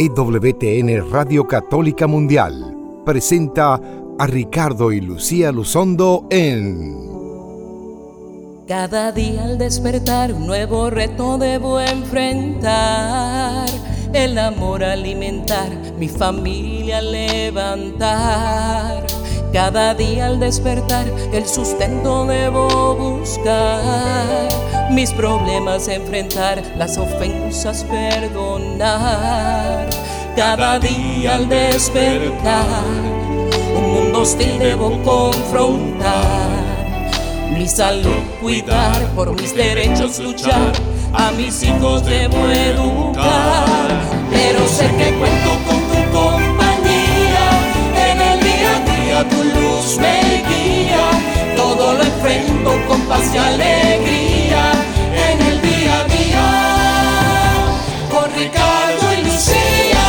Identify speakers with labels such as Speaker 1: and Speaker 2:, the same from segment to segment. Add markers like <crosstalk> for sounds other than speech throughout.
Speaker 1: EWTN Radio Católica Mundial presenta a Ricardo y Lucía Luzondo en...
Speaker 2: Cada día al despertar un nuevo reto debo enfrentar. El amor alimentar, mi familia levantar. Cada día al despertar el sustento debo buscar. Mis problemas enfrentar, las ofensas perdonar. Cada día al despertar un mundo hostil debo confrontar. Mi salud cuidar, por mis derechos luchar. A mis hijos debo educar. Pero sé que cuento con tu compañía Tu luz me guía. Todo lo enfrento con paz y alegría en el día a día. Con Ricardo y Lucía.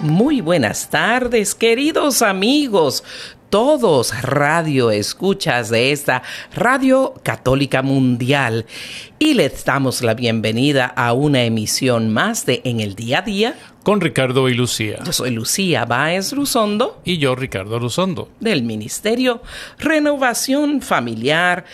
Speaker 3: Muy buenas tardes, queridos amigos todos radio escuchas de esta Radio Católica Mundial. Y les damos la bienvenida a una emisión más de En el Día a Día.
Speaker 4: Con Ricardo y Lucía.
Speaker 3: Yo soy Lucía Báez Ruzondo.
Speaker 4: Y yo Ricardo Ruzondo.
Speaker 3: Del Ministerio Renovación Familiar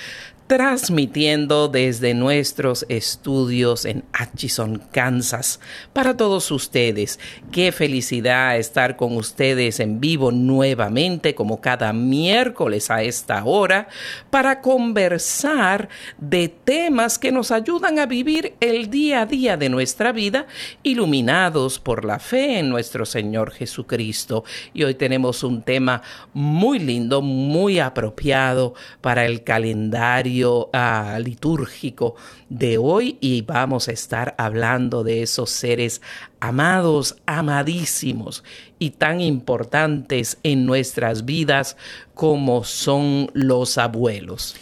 Speaker 3: transmitiendo desde nuestros estudios en Atchison, Kansas. Para todos ustedes, qué felicidad estar con ustedes en vivo nuevamente, como cada miércoles a esta hora, para conversar de temas que nos ayudan a vivir el día a día de nuestra vida, iluminados por la fe en nuestro Señor Jesucristo. Y hoy tenemos un tema muy lindo, muy apropiado para el calendario Ah, litúrgico de hoy y vamos a estar hablando de esos seres amados, amadísimos y tan importantes en nuestras vidas como son los abuelos.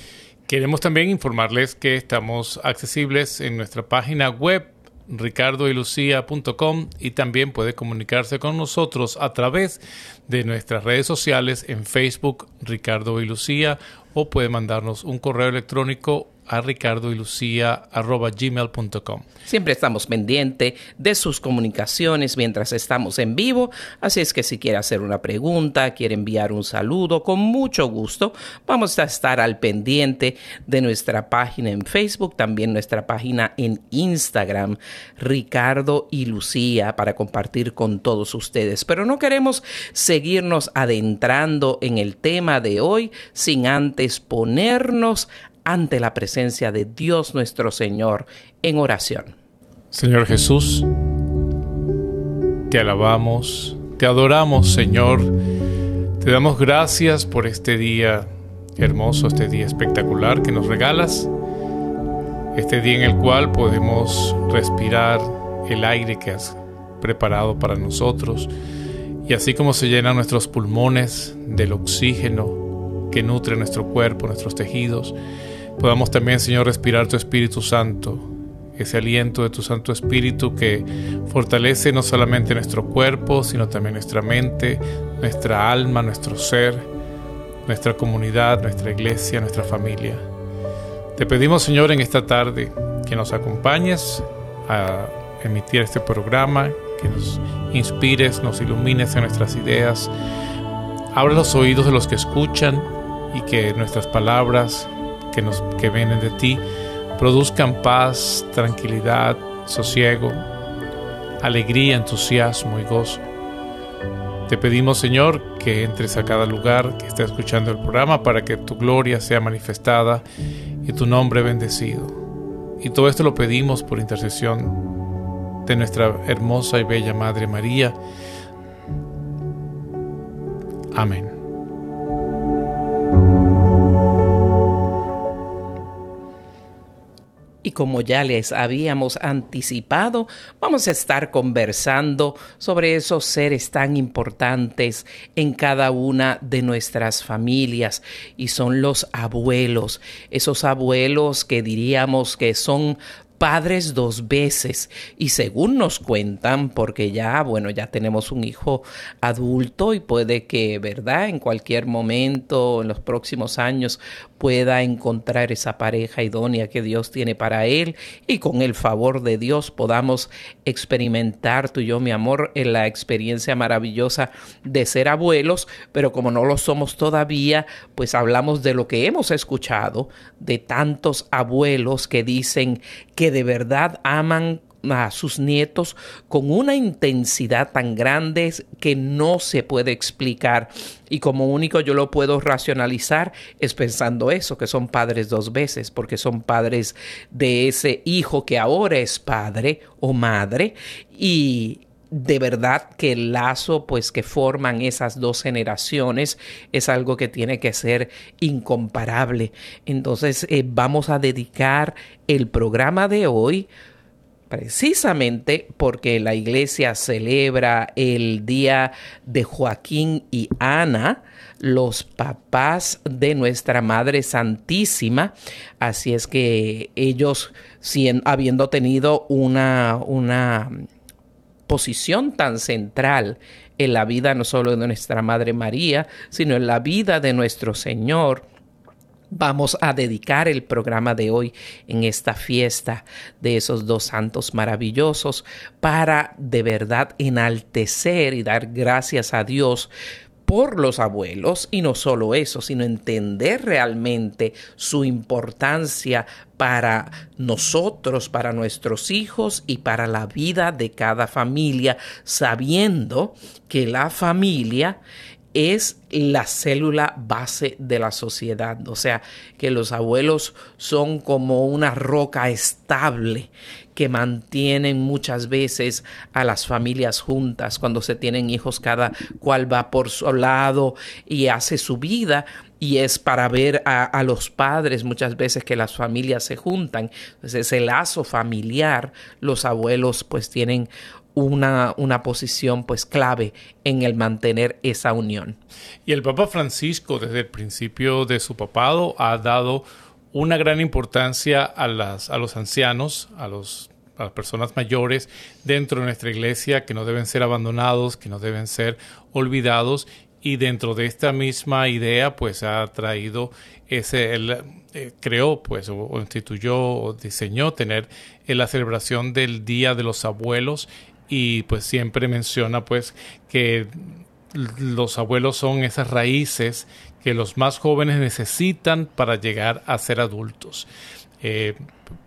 Speaker 4: Queremos también informarles que estamos accesibles en nuestra página web ricardoylucia.com y también puede comunicarse con nosotros a través de nuestras redes sociales en Facebook Ricardo y Lucía o puede mandarnos un correo electrónico a ricardoylucia.gmail.com.
Speaker 3: Siempre estamos pendientes de sus comunicaciones mientras estamos en vivo, así es que si quiere hacer una pregunta, quiere enviar un saludo, con mucho gusto vamos a estar al pendiente de nuestra página en Facebook, también nuestra página en Instagram, Ricardo y Lucía, para compartir con todos ustedes. Pero no queremos seguirnos adentrando en el tema de hoy sin antes ponernos ante la presencia de Dios nuestro Señor en oración.
Speaker 4: Señor Jesús, te alabamos, te adoramos, Señor. Te damos gracias por este día hermoso, este día espectacular que nos regalas, este día en el cual podemos respirar el aire que has preparado para nosotros y así como se llenan nuestros pulmones del oxígeno que nutre nuestro cuerpo, nuestros tejidos, podamos también, Señor, respirar tu Espíritu Santo, ese aliento de tu Santo Espíritu que fortalece no solamente nuestro cuerpo, sino también nuestra mente, nuestra alma, nuestro ser, nuestra comunidad, nuestra iglesia, nuestra familia. Te pedimos, Señor, en esta tarde que nos acompañes a emitir este programa, que nos inspires, nos ilumines en nuestras ideas. Abre los oídos de los que escuchan y que nuestras palabras que, nos, que vienen de ti produzcan paz, tranquilidad, sosiego, alegría, entusiasmo y gozo. Te pedimos, Señor, que entres a cada lugar que esté escuchando el programa para que tu gloria sea manifestada y tu nombre bendecido. Y todo esto lo pedimos por intercesión de nuestra hermosa y bella Madre María. Amén.
Speaker 3: Y como ya les habíamos anticipado, vamos a estar conversando sobre esos seres tan importantes en cada una de nuestras familias. Y son los abuelos, esos abuelos que diríamos que son padres dos veces y según nos cuentan, porque ya, bueno, ya tenemos un hijo adulto y puede que, ¿verdad? En cualquier momento, en los próximos años, pueda encontrar esa pareja idónea que Dios tiene para él y con el favor de Dios podamos experimentar tú y yo, mi amor, en la experiencia maravillosa de ser abuelos, pero como no lo somos todavía, pues hablamos de lo que hemos escuchado de tantos abuelos que dicen que de verdad aman a sus nietos con una intensidad tan grande que no se puede explicar. Y como único yo lo puedo racionalizar es pensando eso, que son padres dos veces, porque son padres de ese hijo que ahora es padre o madre y de verdad que el lazo pues que forman esas dos generaciones es algo que tiene que ser incomparable. Entonces eh, vamos a dedicar el programa de hoy precisamente porque la iglesia celebra el día de Joaquín y Ana, los papás de nuestra Madre Santísima. Así es que ellos, habiendo tenido una, una posición tan central en la vida no solo de nuestra Madre María, sino en la vida de nuestro Señor, Vamos a dedicar el programa de hoy en esta fiesta de esos dos santos maravillosos para de verdad enaltecer y dar gracias a Dios por los abuelos y no solo eso, sino entender realmente su importancia para nosotros, para nuestros hijos y para la vida de cada familia, sabiendo que la familia es la célula base de la sociedad. O sea, que los abuelos son como una roca estable que mantienen muchas veces a las familias juntas. Cuando se tienen hijos, cada cual va por su lado y hace su vida. Y es para ver a, los padres muchas veces que las familias se juntan. Entonces, ese lazo familiar, los abuelos pues tienen una, una posición pues clave en el mantener esa unión.
Speaker 4: Y el Papa Francisco desde el principio de su papado ha dado una gran importancia a, las, a los ancianos, a, los, a las personas mayores dentro de nuestra iglesia que no deben ser abandonados, que no deben ser olvidados y dentro de esta misma idea pues ha traído ese eh, creó pues o, instituyó o diseñó tener la celebración del día de los abuelos y pues siempre menciona pues que los abuelos son esas raíces que los más jóvenes necesitan para llegar a ser adultos. Eh,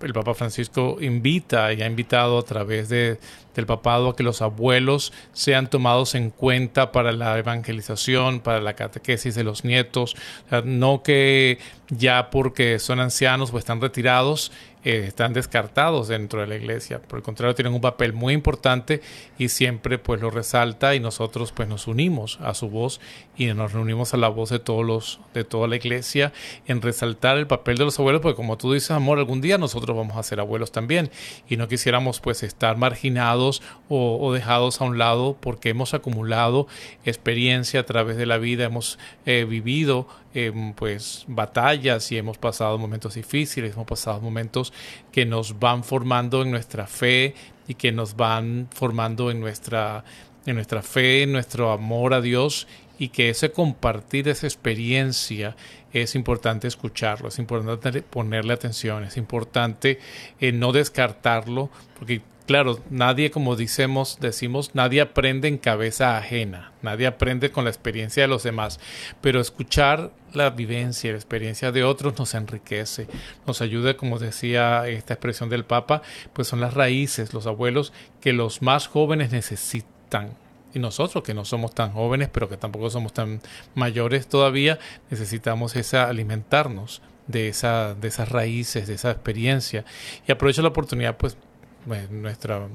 Speaker 4: el Papa Francisco invita y ha invitado a través de, del papado a que los abuelos sean tomados en cuenta para la evangelización, para la catequesis de los nietos, no que ya porque son ancianos o están retirados eh, están descartados dentro de la iglesia. Por el contrario, tienen un papel muy importante y siempre pues lo resalta y nosotros pues nos unimos a su voz y nos reunimos a la voz de todos los de toda la iglesia en resaltar el papel de los abuelos, porque como tú dices, amor, algún día nosotros vamos a ser abuelos también y no quisiéramos pues estar marginados o, dejados a un lado porque hemos acumulado experiencia a través de la vida, hemos eh, vivido eh, pues batallas y hemos pasado momentos difíciles, hemos pasado momentos que nos van formando en nuestra fe y que nos van formando en nuestra en nuestra fe, en nuestro amor a Dios y que ese compartir esa experiencia es importante escucharlo, es importante ponerle atención, es importante eh, no descartarlo, porque claro, nadie, como decimos, decimos, nadie aprende en cabeza ajena, nadie aprende con la experiencia de los demás, pero escuchar la vivencia, la experiencia de otros nos enriquece, nos ayuda, como decía esta expresión del Papa, pues son las raíces, los abuelos que los más jóvenes necesitan. Y nosotros, que no somos tan jóvenes, pero que tampoco somos tan mayores todavía, necesitamos esa alimentarnos de, esa, de esas raíces, de esa experiencia. Y aprovecho la oportunidad, pues, nuestra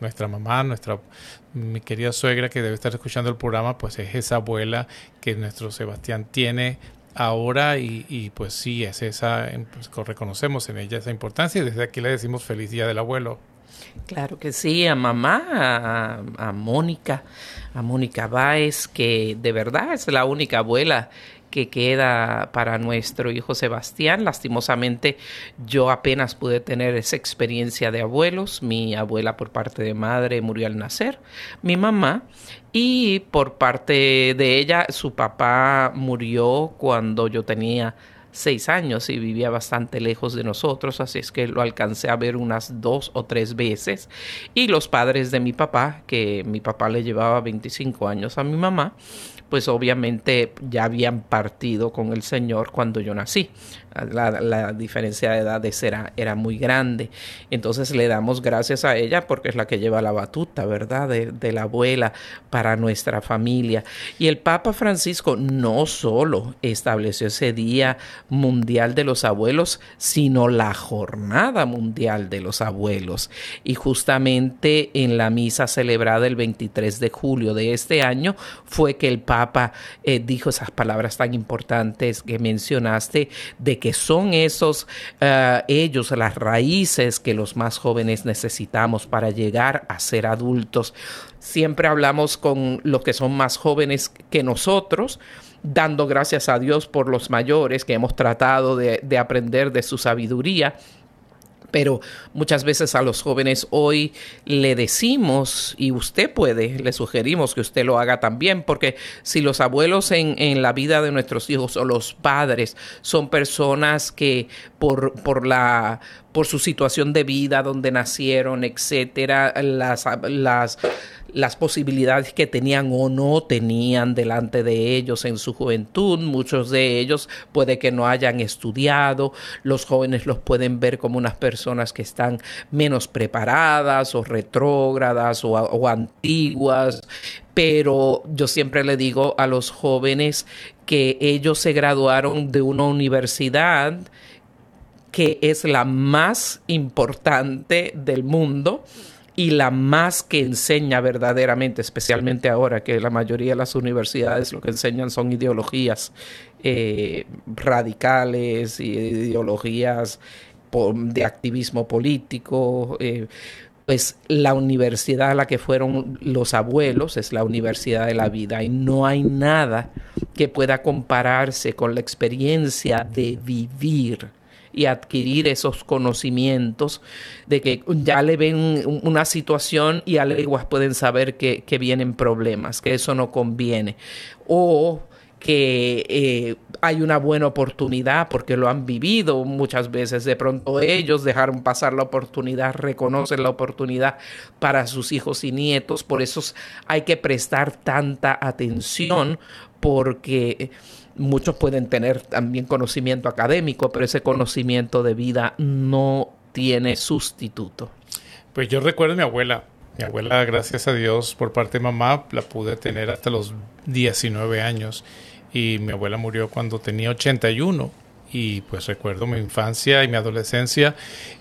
Speaker 4: nuestra mamá, nuestra mi querida suegra que debe estar escuchando el programa, pues es esa abuela que nuestro Sebastián tiene ahora y, pues sí, es esa, pues, reconocemos en ella esa importancia y desde aquí le decimos feliz día del abuelo.
Speaker 3: Claro que sí, a mamá, a, a Mónica, a Mónica Báez, que de verdad es la única abuela que queda para nuestro hijo Sebastián. Lastimosamente yo apenas pude tener esa experiencia de abuelos. Mi abuela por parte de madre murió al nacer. Mi mamá y por parte de ella su papá murió cuando yo tenía seis años y vivía bastante lejos de nosotros, así es que lo alcancé a ver unas dos o tres veces. Y los padres de mi papá, que mi papá le llevaba 25 años a mi mamá, pues obviamente ya habían partido con el Señor cuando yo nací. La, diferencia de edades era, era muy grande. Entonces le damos gracias a ella porque es la que lleva la batuta, ¿verdad? De, de, la abuela para nuestra familia. Y el Papa Francisco no solo estableció ese Día Mundial de los Abuelos, sino la Jornada Mundial de los Abuelos. Y justamente en la misa celebrada el 23 de julio de este año fue que el Papa eh, dijo esas palabras tan importantes que mencionaste de que son esos eh, ellos las raíces que los más jóvenes necesitamos para llegar a ser adultos. Siempre hablamos con los que son más jóvenes que nosotros, dando gracias a Dios por los mayores que hemos tratado de aprender de su sabiduría pero muchas veces a los jóvenes hoy le decimos, y usted puede, le sugerimos que usted lo haga también, porque si los abuelos en, en la vida de nuestros hijos o los padres son personas que por, por la por su situación de vida, donde nacieron, etcétera, las, las, las posibilidades que tenían o no tenían delante de ellos en su juventud. Muchos de ellos puede que no hayan estudiado, los jóvenes los pueden ver como unas personas que están menos preparadas o retrógradas o, o antiguas, pero yo siempre le digo a los jóvenes que ellos se graduaron de una universidad que es la más importante del mundo y la más que enseña verdaderamente, especialmente ahora que la mayoría de las universidades lo que enseñan son ideologías eh, radicales ideologías de activismo político. Eh, pues la universidad a la que fueron los abuelos es la universidad de la vida y no hay nada que pueda compararse con la experiencia de vivir y adquirir esos conocimientos de que ya le ven una situación y a leguas pueden saber que, vienen problemas, que eso no conviene. O que eh, hay una buena oportunidad porque lo han vivido muchas veces. De pronto ellos dejaron pasar la oportunidad, reconocen la oportunidad para sus hijos y nietos. Por eso hay que prestar tanta atención porque Muchos pueden tener también conocimiento académico, pero ese conocimiento de vida no tiene sustituto.
Speaker 4: Pues yo recuerdo a mi abuela. Mi abuela, gracias a Dios, por parte de mamá, la pude tener hasta los 19 años. Y mi abuela murió cuando tenía 81 y pues recuerdo mi infancia y mi adolescencia,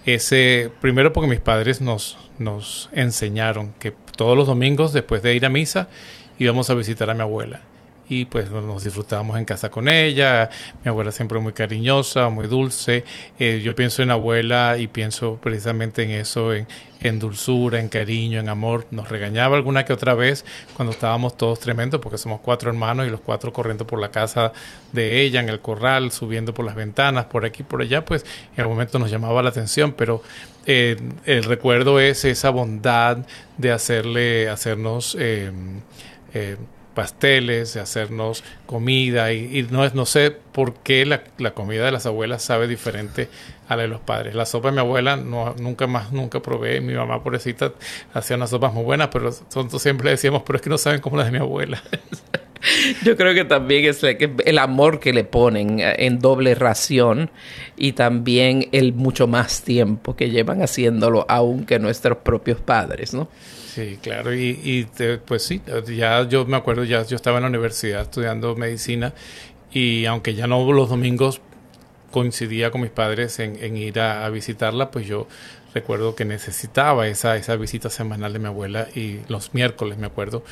Speaker 4: ese, primero porque mis padres nos, nos enseñaron que todos los domingos después de ir a misa íbamos a visitar a mi abuela y pues nos disfrutábamos en casa con ella. Mi abuela siempre muy cariñosa, muy dulce. Eh, yo pienso en abuela y pienso precisamente en eso, en, dulzura, en cariño, en amor. Nos regañaba alguna que otra vez cuando estábamos todos tremendos, porque somos cuatro hermanos y los cuatro corriendo por la casa de ella, en el corral, subiendo por las ventanas, por aquí, por allá, pues en el momento nos llamaba la atención, pero eh, el recuerdo es esa bondad de hacerle, hacernos... Eh, eh, pasteles, hacernos comida y, no es no sé por qué la, la, comida de las abuelas sabe diferente a la de los padres. La sopa de mi abuela no, nunca más, nunca probé. Mi mamá, pobrecita, hacía unas sopas muy buenas, pero nosotros siempre decíamos, pero es que no saben como las de mi abuela. <laughs>
Speaker 3: Yo creo que también es el amor que le ponen en doble ración y también el mucho más tiempo que llevan haciéndolo aún que nuestros propios padres, ¿no?
Speaker 4: Sí, claro, y, pues sí, ya yo me acuerdo, ya yo estaba en la universidad estudiando medicina y aunque ya no los domingos coincidía con mis padres en, ir a, visitarla, pues yo recuerdo que necesitaba esa, esa visita semanal de mi abuela y los miércoles, me acuerdo,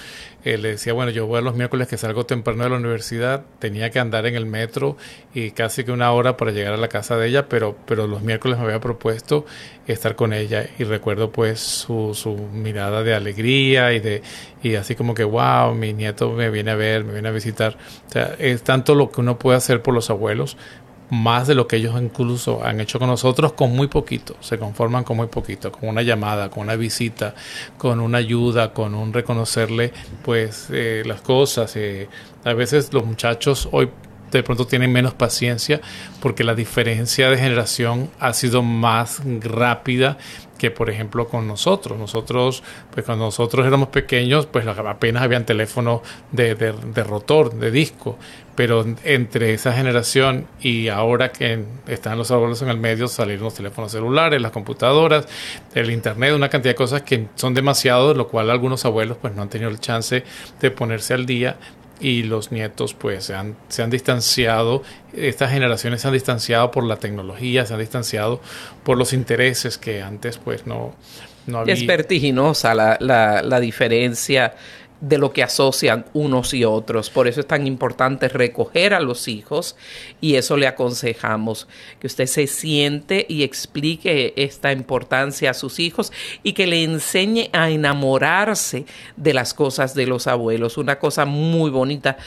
Speaker 4: eh, le decía, bueno, yo voy a los miércoles que salgo temprano de la universidad, tenía que andar en el metro y casi que una hora para llegar a la casa de ella, pero, pero los miércoles me había propuesto estar con ella y recuerdo pues su, su mirada de alegría y de y así como que wow, mi nieto me viene a ver, me viene a visitar. O sea, es tanto lo que uno puede hacer por los abuelos, más de lo que ellos incluso han hecho con nosotros con muy poquito, se conforman con muy poquito, con una llamada, con una visita, con una ayuda, con un reconocerle pues eh, las cosas. Eh, a veces los muchachos hoy de pronto tienen menos paciencia porque la diferencia de generación ha sido más rápida que por ejemplo con nosotros. Nosotros, pues cuando nosotros éramos pequeños, pues apenas habían teléfonos de, de, rotor, de disco. Pero entre esa generación y ahora que están los abuelos en el medio, salieron los teléfonos celulares, las computadoras, el internet, una cantidad de cosas que son demasiado, lo cual algunos abuelos pues no han tenido el chance de ponerse al día y los nietos pues se han, se han distanciado, estas generaciones se han distanciado por la tecnología, se han distanciado por los intereses que antes pues no, no había.
Speaker 3: Es vertiginosa la, la, la diferencia de lo que asocian unos y otros. Por eso es tan importante recoger a los hijos y eso le aconsejamos, que usted se siente y explique esta importancia a sus hijos y que le enseñe a enamorarse de las cosas de los abuelos. Una cosa muy bonita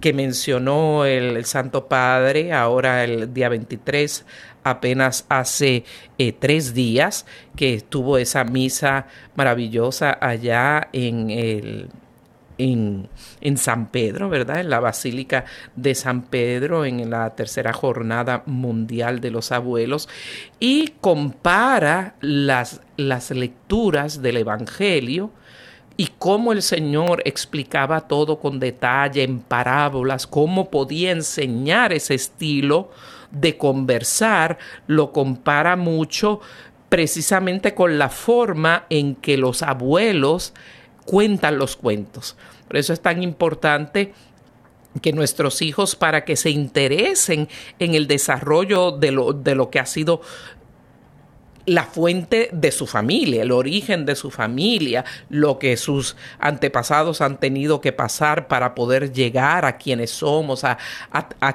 Speaker 3: que mencionó el, Santo Padre ahora el día 23 apenas hace eh, tres días que tuvo esa misa maravillosa allá en el en, en, San Pedro, ¿verdad? En la Basílica de San Pedro, en la tercera jornada mundial de los abuelos, y compara las, las lecturas del Evangelio y cómo el Señor explicaba todo con detalle en parábolas, cómo podía enseñar ese estilo de conversar, lo compara mucho precisamente con la forma en que los abuelos cuentan los cuentos. Por eso es tan importante que nuestros hijos, para que se interesen en el desarrollo de lo, de lo que ha sido la fuente de su familia, el origen de su familia, lo que sus antepasados han tenido que pasar para poder llegar a quienes somos, a,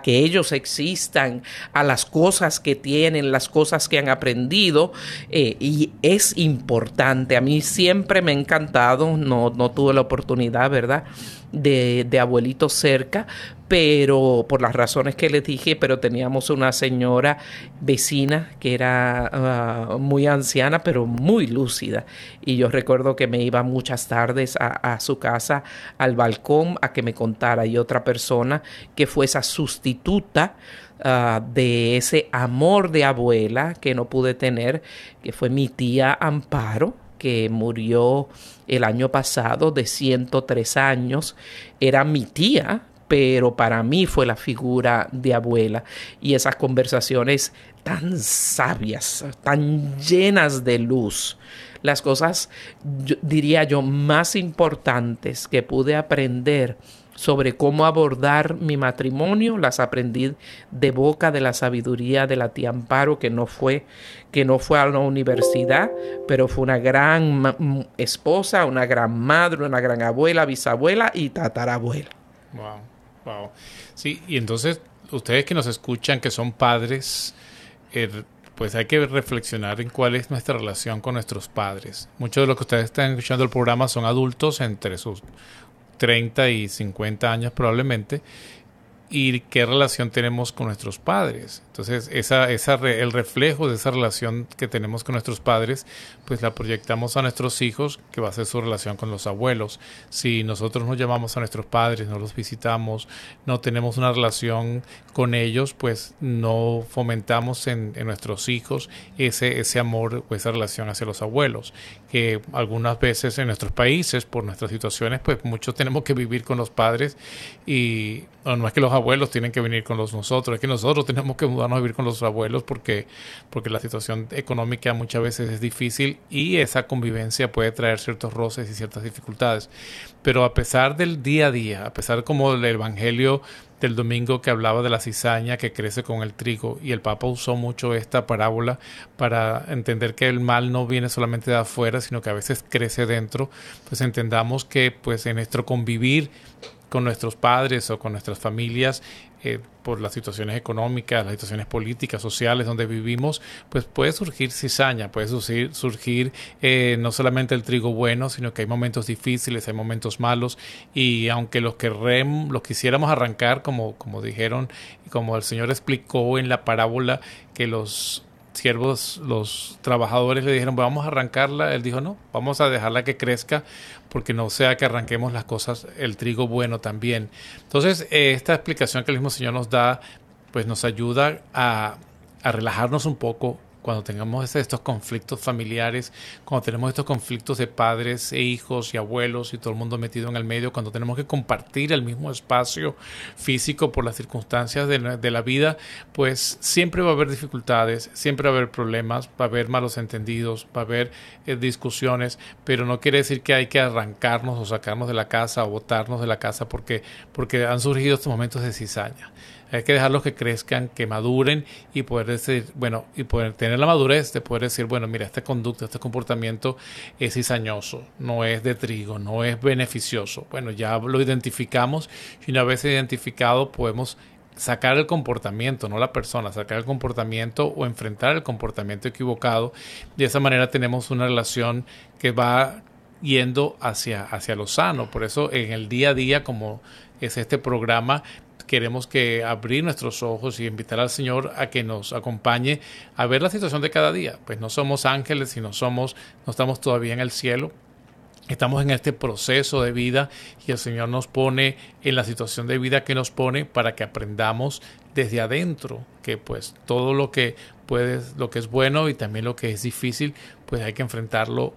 Speaker 3: que ellos existan, a las cosas que tienen, las cosas que han aprendido. Eh, y es importante, a mí siempre me ha encantado, no, no tuve la oportunidad, ¿verdad? De, de abuelitos cerca, pero por las razones que les dije, pero teníamos una señora vecina que era ah, muy anciana, pero muy lúcida. Y yo recuerdo que me iba muchas tardes a, su casa, al balcón, a que me contara. Y otra persona que fue esa sustituta ah, de ese amor de abuela que no pude tener, que fue mi tía Amparo que murió el año pasado de 103 años, era mi tía, pero para mí fue la figura de abuela y esas conversaciones tan sabias, tan llenas de luz. Las cosas, diría yo, más importantes que pude aprender sobre cómo abordar mi matrimonio, las aprendí de boca de la sabiduría de la tía Amparo, que no fue, que no fue a la universidad, pero fue una gran esposa, una gran madre, una gran abuela, bisabuela y tatarabuela.
Speaker 4: Wow. Wow. Sí, y entonces ustedes que nos escuchan, que son padres, er, pues hay que reflexionar en cuál es nuestra relación con nuestros padres. Muchos de los que ustedes están escuchando el programa son adultos entre sus 30 y 50 años probablemente y qué relación tenemos con nuestros padres. Entonces, esa, esa el reflejo de esa relación que tenemos con nuestros padres, pues la proyectamos a nuestros hijos, que va a ser su relación con los abuelos. Si nosotros no llamamos a nuestros padres, no los visitamos, no tenemos una relación con ellos, pues no fomentamos en, nuestros hijos ese, ese amor o esa relación hacia los abuelos, que algunas veces en nuestros países, por nuestras situaciones, pues muchos <laughs> tenemos que vivir con los padres y no es que los abuelos tienen que venir con los nosotros, es que nosotros tenemos que mudarnos a vivir con los abuelos porque, porque la situación económica muchas veces es difícil y esa convivencia puede traer ciertos roces y ciertas dificultades. Pero a pesar del día a día, a pesar como el Evangelio del domingo que hablaba de la cizaña que crece con el trigo y el Papa usó mucho esta parábola para entender que el mal no viene solamente de afuera, sino que a veces crece dentro, pues entendamos que pues en nuestro convivir con nuestros padres o con nuestras familias eh, por las situaciones económicas, las situaciones políticas, sociales donde vivimos, pues puede surgir cizaña, puede surgir, surgir eh, no solamente el trigo bueno, sino que hay momentos difíciles, hay momentos malos. Y aunque los que los quisiéramos arrancar, como, como dijeron, como el Señor explicó en la parábola, que los siervos, los trabajadores le dijeron, vamos a arrancarla. Él dijo, no, vamos a dejarla que crezca porque no sea que arranquemos las cosas, el trigo bueno también. Entonces, eh, esta explicación que el mismo Señor nos da, pues nos ayuda a, a relajarnos un poco, cuando tengamos estos conflictos familiares, cuando tenemos estos conflictos de padres e hijos y abuelos y todo el mundo metido en el medio, cuando tenemos que compartir el mismo espacio físico por las circunstancias de la, vida, pues siempre va a haber dificultades, siempre va a haber problemas, va a haber malos entendidos, va a haber eh, discusiones, pero no quiere decir que hay que arrancarnos o sacarnos de la casa o botarnos de la casa porque, porque han surgido estos momentos de cizaña. Hay que dejarlos que crezcan, que maduren y poder decir, bueno, y poder tener la madurez de poder decir, bueno, mira, este conducta, este comportamiento es cizañoso, no es de trigo, no es beneficioso. Bueno, ya lo identificamos y una vez identificado podemos sacar el comportamiento, no la persona, sacar el comportamiento o enfrentar el comportamiento equivocado. De esa manera tenemos una relación que va yendo hacia, hacia lo sano. Por eso en el día a día, como es este programa, queremos que abrir nuestros ojos y invitar al Señor a que nos acompañe a ver la situación de cada día. Pues no somos ángeles y no somos, no estamos todavía en el cielo. Estamos en este proceso de vida y el Señor nos pone en la situación de vida que nos pone para que aprendamos desde adentro que pues todo lo que puede, lo que es bueno y también lo que es difícil, pues hay que enfrentarlo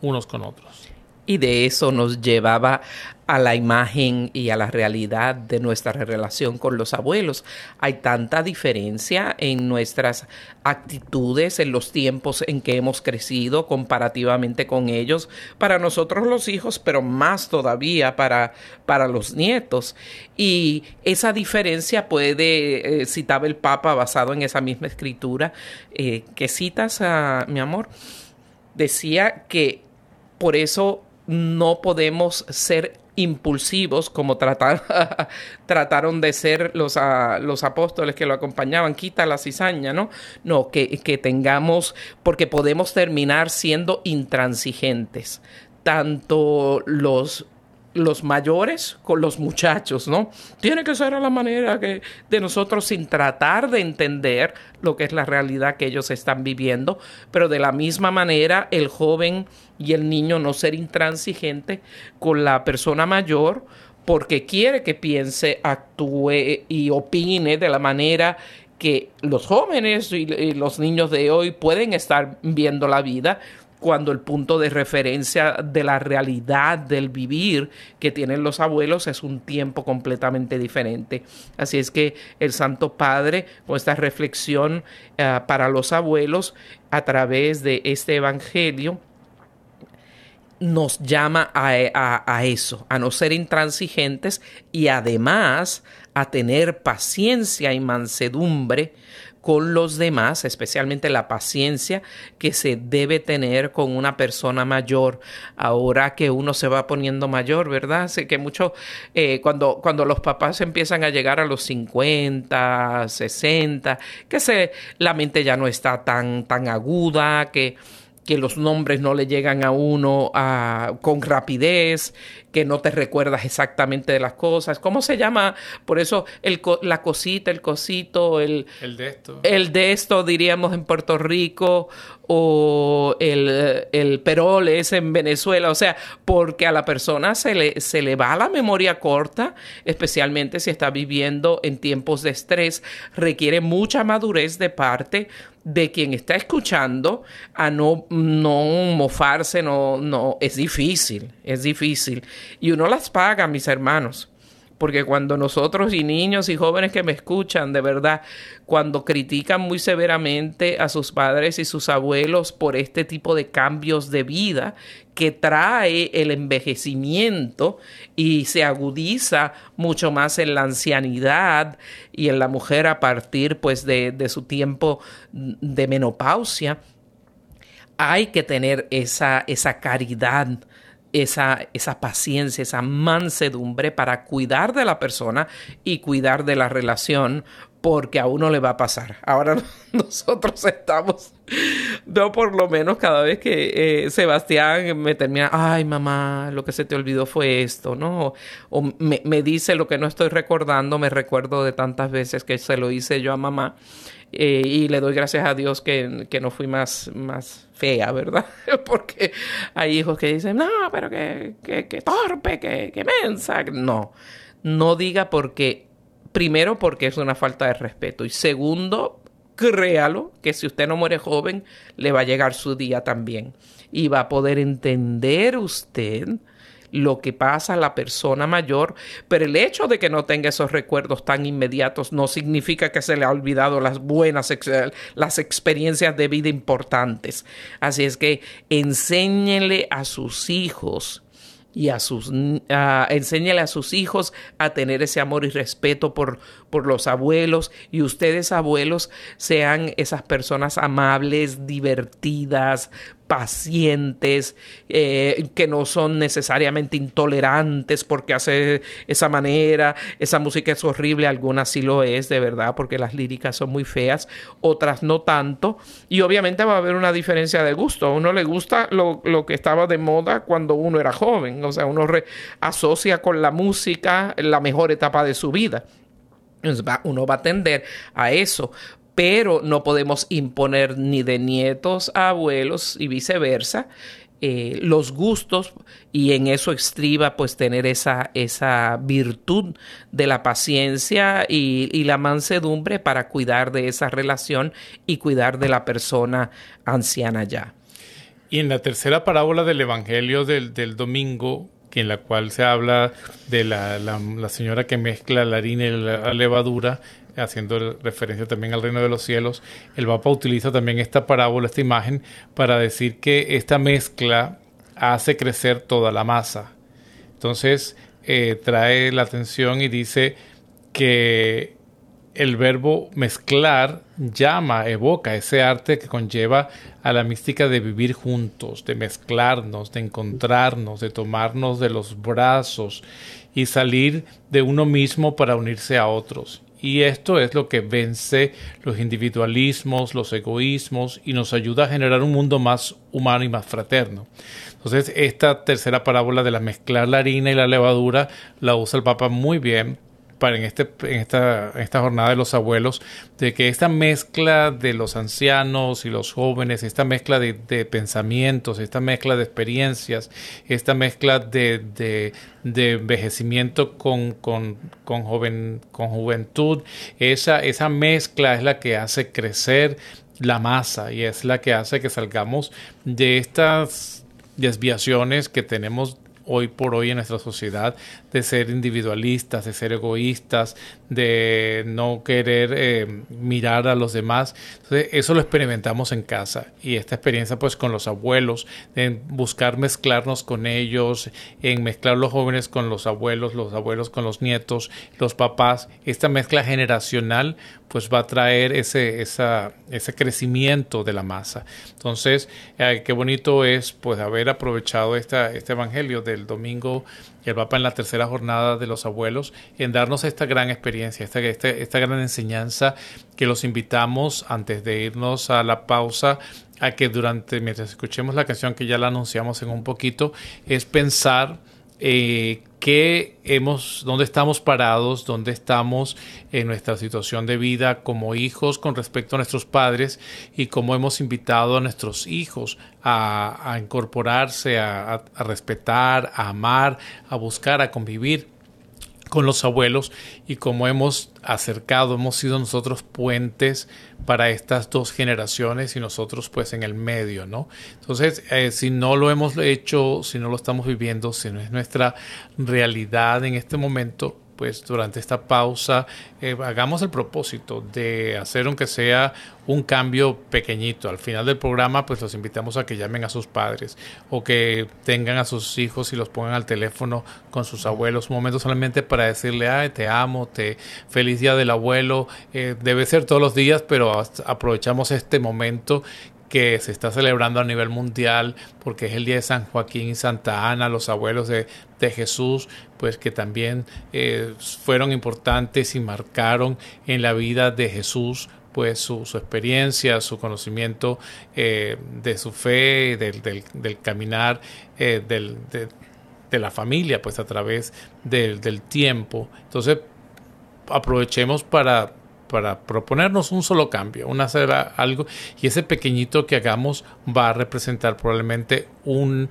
Speaker 4: unos con otros
Speaker 3: y de eso nos llevaba a la imagen y a la realidad de nuestra relación con los abuelos. Hay tanta diferencia en nuestras actitudes, en los tiempos en que hemos crecido comparativamente con ellos, para nosotros los hijos, pero más todavía para, para los nietos. Y esa diferencia puede, eh, citaba el Papa basado en esa misma escritura, eh, que citas, a, mi amor, decía que por eso no podemos ser impulsivos como <laughs> trataron de ser los, ah, los apóstoles que lo acompañaban, quita la cizaña, ¿no? No, que, que tengamos, porque podemos terminar siendo intransigentes, tanto los los mayores con los muchachos, ¿no? Tiene que ser a la manera que de nosotros sin tratar de entender lo que es la realidad que ellos están viviendo, pero de la misma manera el joven y el niño no ser intransigente con la persona mayor porque quiere que piense, actúe y opine de la manera que los jóvenes y los niños de hoy pueden estar viendo la vida cuando el punto de referencia de la realidad del vivir que tienen los abuelos es un tiempo completamente diferente. Así es que el Santo Padre, con esta reflexión eh, para los abuelos a través de este Evangelio, nos llama a, eso, a no ser intransigentes y además a tener paciencia y mansedumbre con los demás, especialmente la paciencia que se debe tener con una persona mayor. Ahora que uno se va poniendo mayor, ¿verdad? Sé que mucho, eh, cuando, cuando los papás empiezan a llegar a los 50, 60, que se, la mente ya no está tan, tan aguda, que que los nombres no le llegan a uno con rapidez, que no te recuerdas exactamente de las cosas. ¿Cómo se llama? Por eso el, la cosita, el cosito, el,
Speaker 4: el de esto.
Speaker 3: El de esto, diríamos en Puerto Rico, o el, el perol es en Venezuela. O sea, porque a la persona se le, se le va la memoria corta, especialmente si está viviendo en tiempos de estrés, requiere mucha madurez de parte de quien está escuchando a no, no mofarse, no, no, es difícil, es difícil. Y uno las paga, mis hermanos. Porque cuando nosotros y niños y jóvenes que me escuchan, de verdad, cuando critican muy severamente a sus padres y sus abuelos por este tipo de cambios de vida que trae el envejecimiento y se agudiza mucho más en la ancianidad y en la mujer a partir pues de, su tiempo de menopausia, hay que tener esa, esa caridad esa, esa paciencia, esa mansedumbre para cuidar de la persona y cuidar de la relación, porque a uno le va a pasar. Ahora <laughs> nosotros estamos, yo por lo menos cada vez que eh, Sebastián me termina, ay mamá, lo que se te olvidó fue esto, ¿no? O me, me dice lo que no estoy recordando, me recuerdo de tantas veces que se lo hice yo a mamá. Eh, y le doy gracias a Dios que, no fui más, más fea, ¿verdad? <laughs> Porque hay hijos que dicen, no, pero que, que, que torpe, que, que mensa. No, no diga porque, primero porque es una falta de respeto y segundo, créalo que si usted no muere joven, le va a llegar su día también y va a poder entender usted lo que pasa a la persona mayor, pero el hecho de que no tenga esos recuerdos tan inmediatos no significa que se le ha olvidado las buenas, las experiencias de vida importantes. Así es que enséñele a sus hijos y a sus enséñale a sus hijos a tener ese amor y respeto por, por los abuelos y ustedes abuelos sean esas personas amables, divertidas, pacientes, eh, que no son necesariamente intolerantes porque hace esa manera, esa música es horrible, algunas sí lo es, de verdad, porque las líricas son muy feas, otras no tanto, y obviamente va a haber una diferencia de gusto, a uno le gusta lo, que estaba de moda cuando uno era joven, o sea, uno asocia con la música la mejor etapa de su vida. uno va a tender a eso, pero no podemos imponer ni de nietos a abuelos y viceversa. Eh, los gustos y en eso estriba pues tener esa, esa virtud de la paciencia y, la mansedumbre para cuidar de esa relación y cuidar de la persona anciana ya.
Speaker 4: Y en la tercera parábola del Evangelio del, del domingo, que en la cual se habla de la, la señora que mezcla la harina y la levadura, haciendo referencia también al reino de los cielos, el Papa utiliza también esta parábola, esta imagen, para decir que esta mezcla hace crecer toda la masa. Entonces eh, trae la atención y dice que el verbo mezclar llama, evoca ese arte que conlleva a la mística de vivir juntos, de mezclarnos, de encontrarnos, de tomarnos de los brazos y salir de uno mismo para unirse a otros. Y esto es lo que vence los individualismos, los egoísmos y nos ayuda a generar un mundo más humano y más fraterno. Entonces, esta tercera parábola de la mezclar la harina y la levadura la usa el Papa muy bien para en, este, en, esta, esta jornada de los abuelos, de que esta mezcla de los ancianos y los jóvenes, esta mezcla de, pensamientos, esta mezcla de experiencias, esta mezcla de, de, envejecimiento con, con, con, joven, con juventud, esa, esa mezcla es la que hace crecer la masa y es la que hace que salgamos de estas desviaciones que tenemos hoy por hoy en nuestra sociedad de ser individualistas, de ser egoístas, de no querer eh, mirar a los demás. Entonces, eso lo experimentamos en casa y esta experiencia pues con los abuelos, en buscar mezclarnos con ellos, en mezclar los jóvenes con los abuelos, los abuelos con los nietos, los papás, esta mezcla generacional pues va a traer ese, esa, ese crecimiento de la masa. Entonces, eh, qué bonito es pues haber aprovechado esta, este evangelio del domingo el Papa en la tercera jornada de los abuelos, en darnos esta gran experiencia, esta, esta, esta gran enseñanza que los invitamos antes de irnos a la pausa a que durante, mientras escuchemos la canción que ya la anunciamos en un poquito, es pensar eh, qué hemos, dónde estamos parados, dónde estamos en nuestra situación de vida como hijos con respecto a nuestros padres y cómo hemos invitado a nuestros hijos a, incorporarse, a respetar, a amar, a buscar, a convivir con los abuelos y como hemos acercado, hemos sido nosotros puentes para estas dos generaciones y nosotros pues en el medio, ¿no? Entonces, eh, si no lo hemos hecho, si no lo estamos viviendo, si no es nuestra realidad en este momento, pues durante esta pausa eh, hagamos el propósito de hacer aunque sea un cambio pequeñito. Al final del programa pues los invitamos a que llamen a sus padres o que tengan a sus hijos y los pongan al teléfono con sus abuelos un momento solamente para decirle, ay, te amo, te feliz día del abuelo. Eh, debe ser todos los días, pero aprovechamos este momento que se está celebrando a nivel mundial porque es el día de San Joaquín y Santa Ana, los abuelos de, Jesús, pues que también eh, fueron importantes y marcaron en la vida de Jesús pues su, experiencia, su conocimiento eh, de su fe, del, del, caminar eh, del, de, de, la familia, pues a través del, del tiempo. Entonces aprovechemos para para proponernos un solo cambio, una hacer algo y ese pequeñito que hagamos va a representar probablemente un,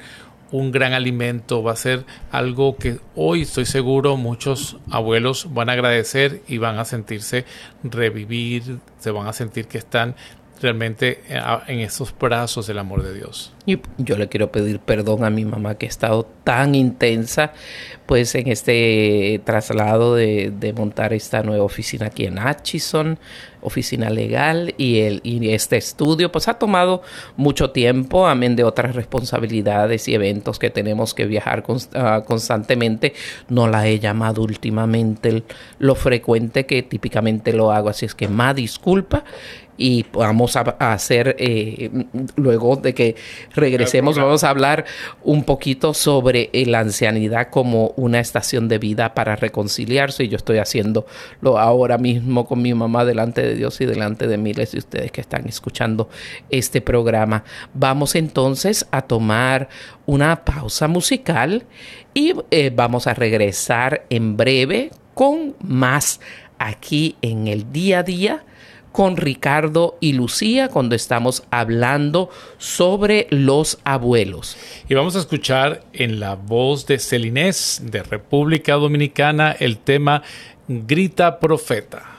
Speaker 4: un gran alimento, va a ser algo que hoy estoy seguro muchos abuelos van a agradecer y van a sentirse revivir, se van a sentir que están realmente eh, en esos brazos del amor de Dios.
Speaker 3: Y yo le quiero pedir perdón a mi mamá que ha estado tan intensa pues en este traslado de, montar esta nueva oficina aquí en Atchison, oficina legal y, el, y este estudio pues ha tomado mucho tiempo, amén de otras responsabilidades y eventos que tenemos que viajar ah, constantemente. No la he llamado últimamente lo frecuente que típicamente lo hago, así es que más disculpa y vamos a, hacer eh, luego de que regresemos vamos a hablar un poquito sobre eh, la ancianidad como una estación de vida para reconciliarse. Y yo estoy haciéndolo ahora mismo con mi mamá delante de Dios y delante de miles de ustedes que están escuchando este programa. Vamos entonces a tomar una pausa musical y eh, vamos a regresar en breve con más aquí en el día a día con Ricardo y Lucía cuando estamos hablando sobre los abuelos.
Speaker 4: Y vamos a escuchar en la voz de Celinés de República Dominicana el tema Grita Profeta.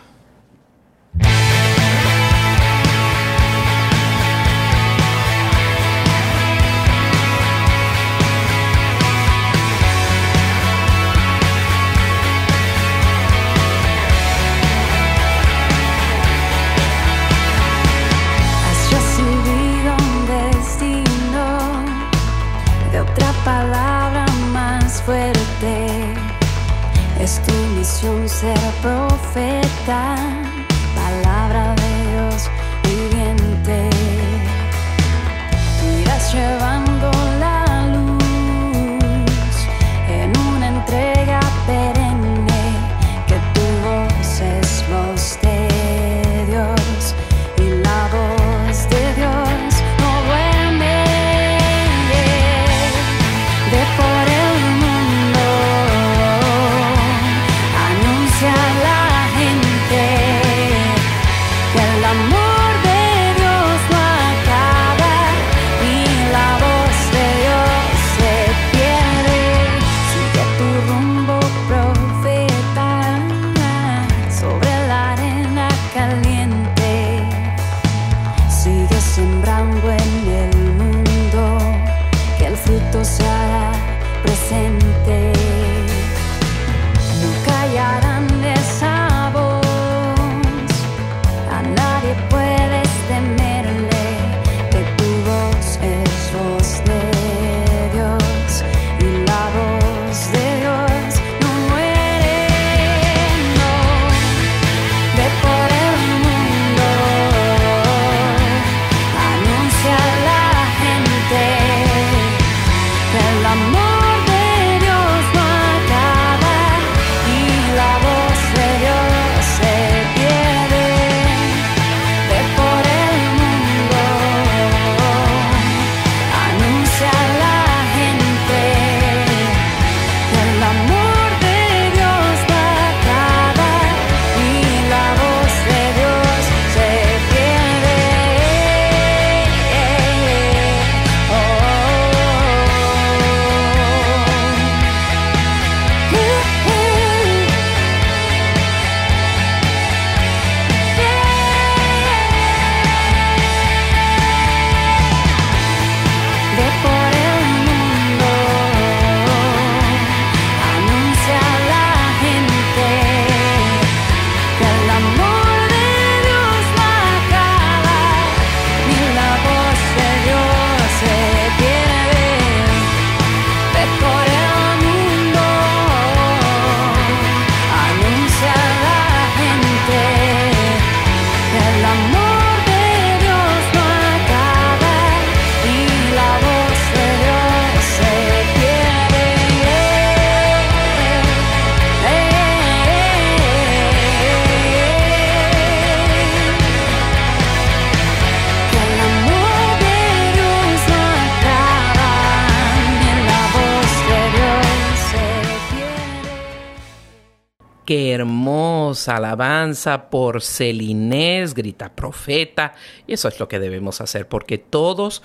Speaker 3: Qué hermosa alabanza por Celinés, grita profeta. Y eso es lo que debemos hacer, porque todos,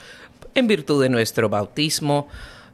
Speaker 3: en virtud de nuestro bautismo,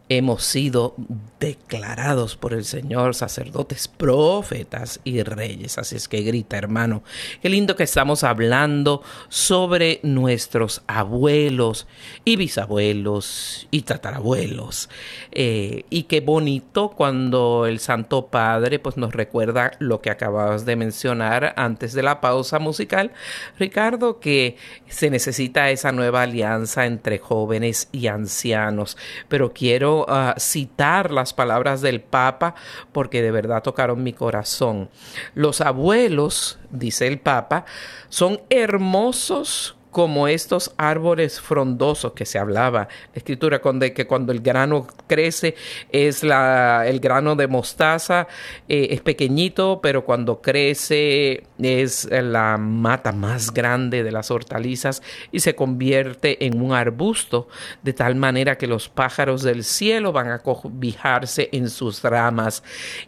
Speaker 3: hemos sido declarados por el Señor sacerdotes, profetas y reyes. Así es que grita, hermano. Qué lindo que estamos hablando sobre nuestros abuelos y bisabuelos y tatarabuelos. Eh, y qué bonito cuando el Santo Padre pues, nos recuerda lo que acababas de mencionar antes de la pausa musical, Ricardo, que se necesita esa nueva alianza entre jóvenes y ancianos. Pero quiero uh, citar las palabras del Papa porque de verdad tocaron mi corazón. Los abuelos, dice el Papa, son hermosos como estos árboles frondosos que se hablaba, la escritura con de que cuando el grano crece es la, el grano de mostaza, eh, es pequeñito, pero cuando crece es la mata más grande de las hortalizas y se convierte en un arbusto, de tal manera que los pájaros del cielo van a cobijarse en sus ramas.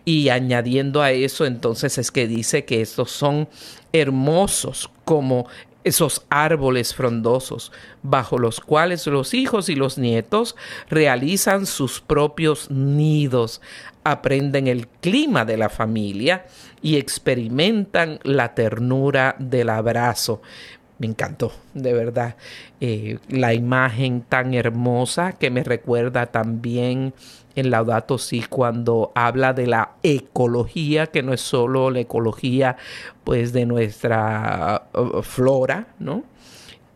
Speaker 3: Y añadiendo a eso, entonces es que dice que estos son hermosos como esos árboles frondosos bajo los cuales los hijos y los nietos realizan sus propios nidos, aprenden el clima de la familia y experimentan la ternura del abrazo. Me encantó, de verdad, eh, la imagen tan hermosa que me recuerda también en Laudato Si cuando habla de la ecología, que no es solo la ecología pues de nuestra uh, flora, ¿no?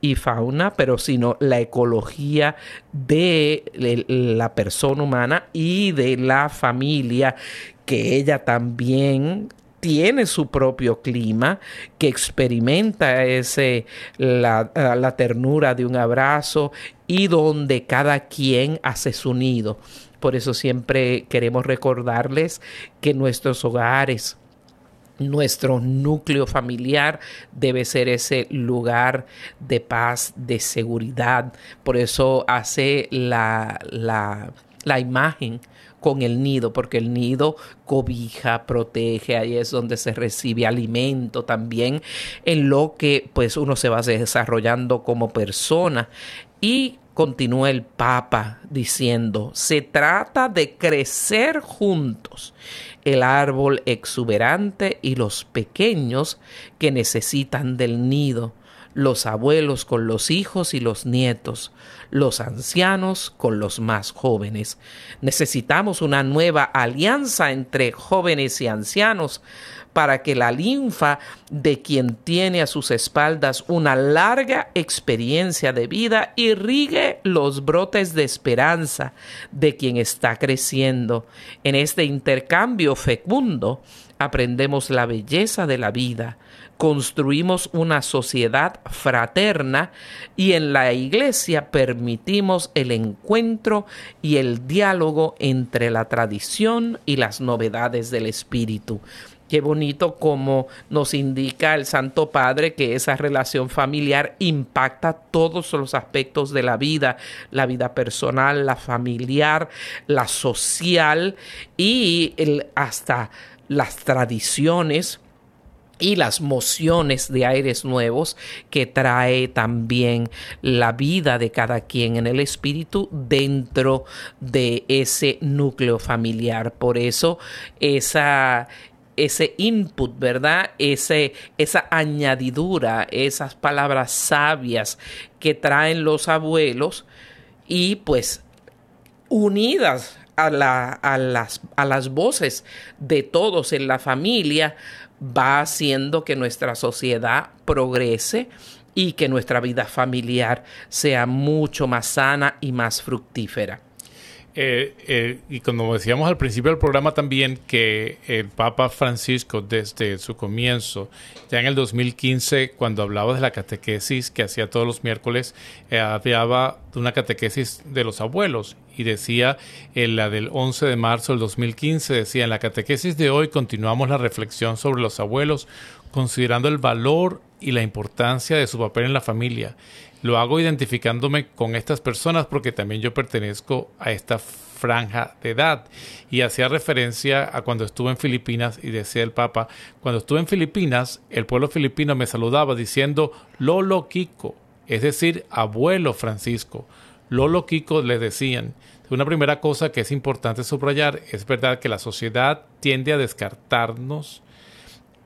Speaker 3: y fauna, pero sino la ecología de la persona humana y de la familia, que ella también tiene su propio clima, que experimenta ese, la, la ternura de un abrazo y donde cada quien hace su nido. Por eso siempre queremos recordarles que nuestros hogares, nuestro núcleo familiar debe ser ese lugar de paz, de seguridad. Por eso hace la, la, la imagen con el nido, porque el nido cobija, protege, ahí es donde se recibe alimento también, en lo que pues uno se va desarrollando como persona. Y continúa el Papa diciendo, se trata de crecer juntos, el árbol exuberante y los pequeños que necesitan del nido, los abuelos con los hijos y los nietos, los ancianos con los más jóvenes. Necesitamos una nueva alianza entre jóvenes y ancianos para que la linfa de quien tiene a sus espaldas una larga experiencia de vida irrigue los brotes de esperanza de quien está creciendo. En este intercambio fecundo aprendemos la belleza de la vida, construimos una sociedad fraterna y en la iglesia permitimos el encuentro y el diálogo entre la tradición y las novedades del espíritu. Qué bonito como nos indica el Santo Padre que esa relación familiar impacta todos los aspectos de la vida, la vida personal, la familiar, la social y hasta las tradiciones y las mociones de aires nuevos que trae también la vida de cada quien en el espíritu dentro de ese núcleo familiar. Por eso esa ese input, ¿verdad? Ese, esa añadidura, esas palabras sabias que traen los abuelos y pues unidas a, la, a, las, a las voces de todos en la familia, va haciendo que nuestra sociedad progrese y que nuestra vida familiar sea mucho más sana y más fructífera.
Speaker 4: Eh, eh, y como decíamos al principio del programa también, que el Papa Francisco desde su comienzo, ya en el 2015, cuando hablaba de la catequesis que hacía todos los miércoles, eh, hablaba de una catequesis de los abuelos y decía en la del 11 de marzo del 2015, decía en la catequesis de hoy continuamos la reflexión sobre los abuelos, considerando el valor y la importancia de su papel en la familia. Lo hago identificándome con estas personas porque también yo pertenezco a esta franja de edad. Y hacía referencia a cuando estuve en Filipinas y decía el Papa, cuando estuve en Filipinas, el pueblo filipino me saludaba diciendo Lolo Kiko, es decir, abuelo Francisco. Lolo Kiko le decían. Una primera cosa que es importante subrayar es verdad que la sociedad tiende a descartarnos,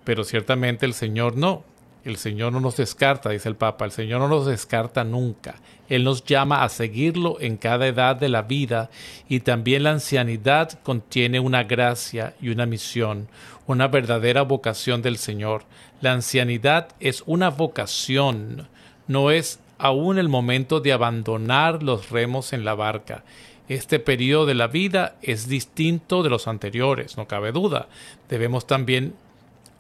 Speaker 4: pero ciertamente el Señor no. El Señor no nos descarta, dice el Papa, el Señor no nos descarta nunca. Él nos llama a seguirlo en cada edad de la vida y también la ancianidad contiene una gracia y una misión, una verdadera vocación del Señor. La ancianidad es una vocación, no es aún el momento de abandonar los remos en la barca. Este periodo de la vida es distinto de los anteriores, no cabe duda. Debemos también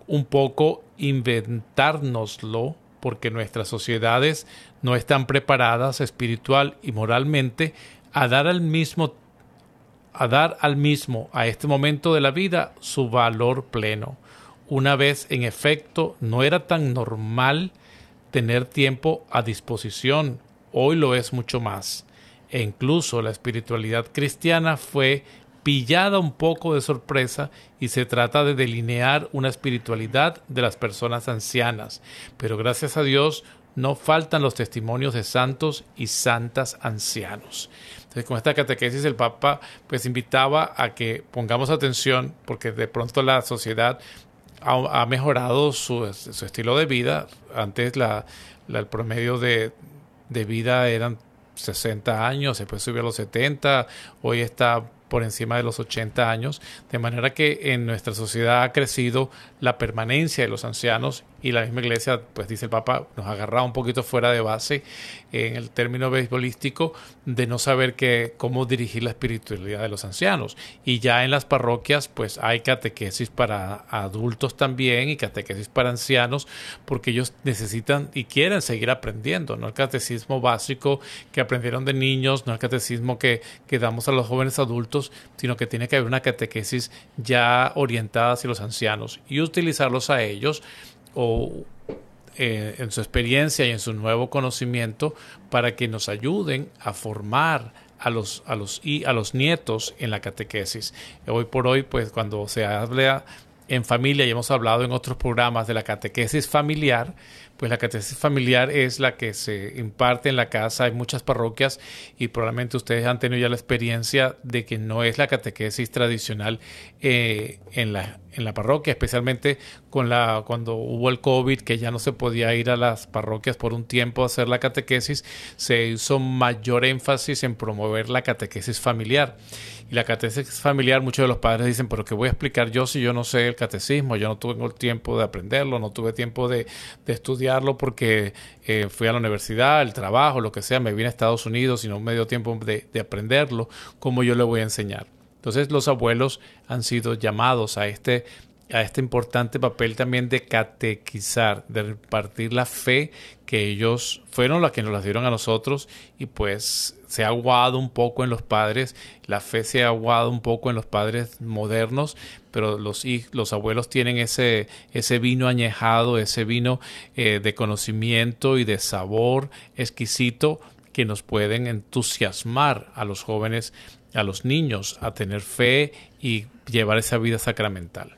Speaker 4: un poco inventárnoslo porque nuestras sociedades no están preparadas espiritual y moralmente a dar al mismo a dar al mismo a este momento de la vida su valor pleno. Una vez en efecto no era tan normal tener tiempo a disposición, hoy lo es mucho más. E incluso la espiritualidad cristiana fue pillada un poco de sorpresa y se trata de delinear una espiritualidad de las personas ancianas. Pero gracias a Dios no faltan los testimonios de santos y santas ancianos. Entonces, con esta catequesis el Papa pues invitaba a que pongamos atención porque de pronto la sociedad ha, mejorado su, estilo de vida. Antes la, el promedio de, de vida eran 60 años, después subió a los 70, hoy está por encima de los 80 años, de manera que en nuestra sociedad ha crecido la permanencia de los ancianos y la misma iglesia, pues dice el Papa, nos agarra un poquito fuera de base en el término beisbolístico de no saber que, cómo dirigir la espiritualidad de los ancianos. Y ya en las parroquias, pues hay catequesis para adultos también y catequesis para ancianos, porque ellos necesitan y quieren seguir aprendiendo, no el catecismo básico que aprendieron de niños, no el catecismo que, que damos a los jóvenes adultos, sino que tiene que haber una catequesis ya orientada hacia los ancianos y utilizarlos a ellos o eh, en su experiencia y en su nuevo conocimiento para que nos ayuden a formar a los, a los, y a los nietos en la catequesis. Hoy por hoy, pues cuando se habla en familia y hemos hablado en otros programas de la catequesis familiar, pues la catequesis familiar es la que se imparte en la casa. Hay muchas parroquias y probablemente ustedes han tenido ya la experiencia de que no es la catequesis tradicional eh, en, la, en la parroquia, especialmente cuando hubo el COVID, que ya no se podía ir a las parroquias por un tiempo a hacer la catequesis, se hizo mayor énfasis en promover la catequesis familiar. Y la catequesis familiar, muchos de los padres dicen, pero ¿qué voy a explicar yo si yo no sé el catecismo? Yo no tuve el tiempo de aprenderlo, no tuve tiempo de, de estudiarlo porque eh, fui a la universidad, el trabajo, lo que sea, me vine a Estados Unidos y no me dio tiempo de, de aprenderlo, ¿cómo yo le voy a enseñar? Entonces los abuelos han sido llamados a este a este importante papel también de catequizar, de repartir la fe que ellos fueron las que nos la dieron a nosotros y pues se ha aguado un poco en los padres, la fe se ha aguado un poco en los padres modernos, pero los, los abuelos tienen ese, ese vino añejado, ese vino eh, de conocimiento y de sabor exquisito que nos pueden entusiasmar a los jóvenes, a los niños, a tener fe y llevar esa vida sacramental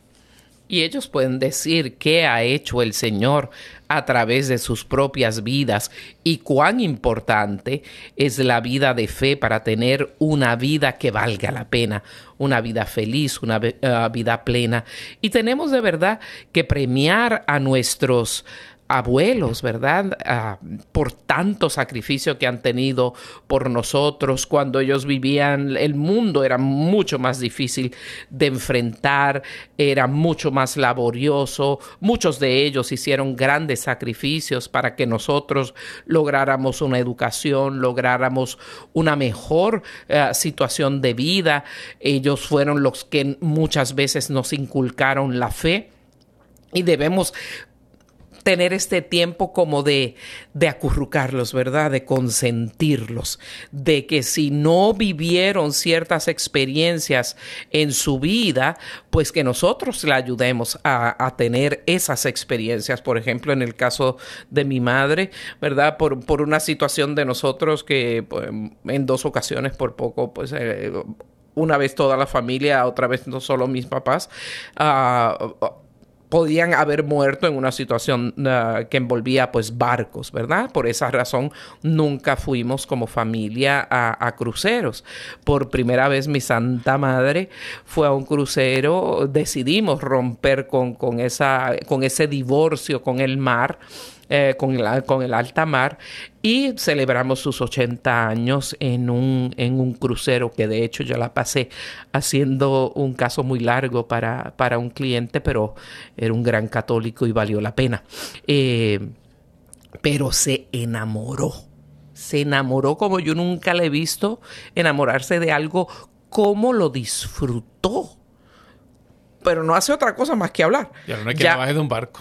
Speaker 3: y ellos pueden decir qué ha hecho el Señor a través de sus propias vidas y cuán importante es la vida de fe para tener una vida que valga la pena, una vida feliz, una uh, vida plena. Y tenemos de verdad que premiar a nuestros abuelos, ¿verdad? Ah, por tanto sacrificio que han tenido por nosotros cuando ellos vivían, el mundo era mucho más difícil de enfrentar, era mucho más laborioso, muchos de ellos hicieron grandes sacrificios para que nosotros lográramos una educación, lográramos una mejor eh, situación de vida, ellos fueron los que muchas veces nos inculcaron la fe. Y debemos tener este tiempo como de, de acurrucarlos, ¿verdad? De consentirlos, de que si no vivieron ciertas experiencias en su vida, pues que nosotros le ayudemos a, a tener esas experiencias. Por ejemplo, en el caso de mi madre, ¿verdad? Por, por una situación de nosotros que pues, en dos ocasiones por poco, pues... Eh, una vez toda la familia, otra vez no solo mis papás, uh, podían haber muerto en una situación uh, que envolvía pues barcos, ¿verdad? Por esa razón nunca fuimos como familia a, a, cruceros. Por primera vez mi santa madre fue a un crucero, decidimos romper con, con, esa, con ese divorcio con el mar eh, con, el, con el alta mar y celebramos sus 80 años en un, en un crucero que de hecho yo la pasé haciendo un caso muy largo para, para un cliente, pero era un gran católico y valió la pena. Eh, pero se enamoró. Se enamoró como yo nunca le he visto enamorarse de algo, como lo disfrutó pero no hace otra cosa más que hablar.
Speaker 4: Y ahora no hay que baje de un barco.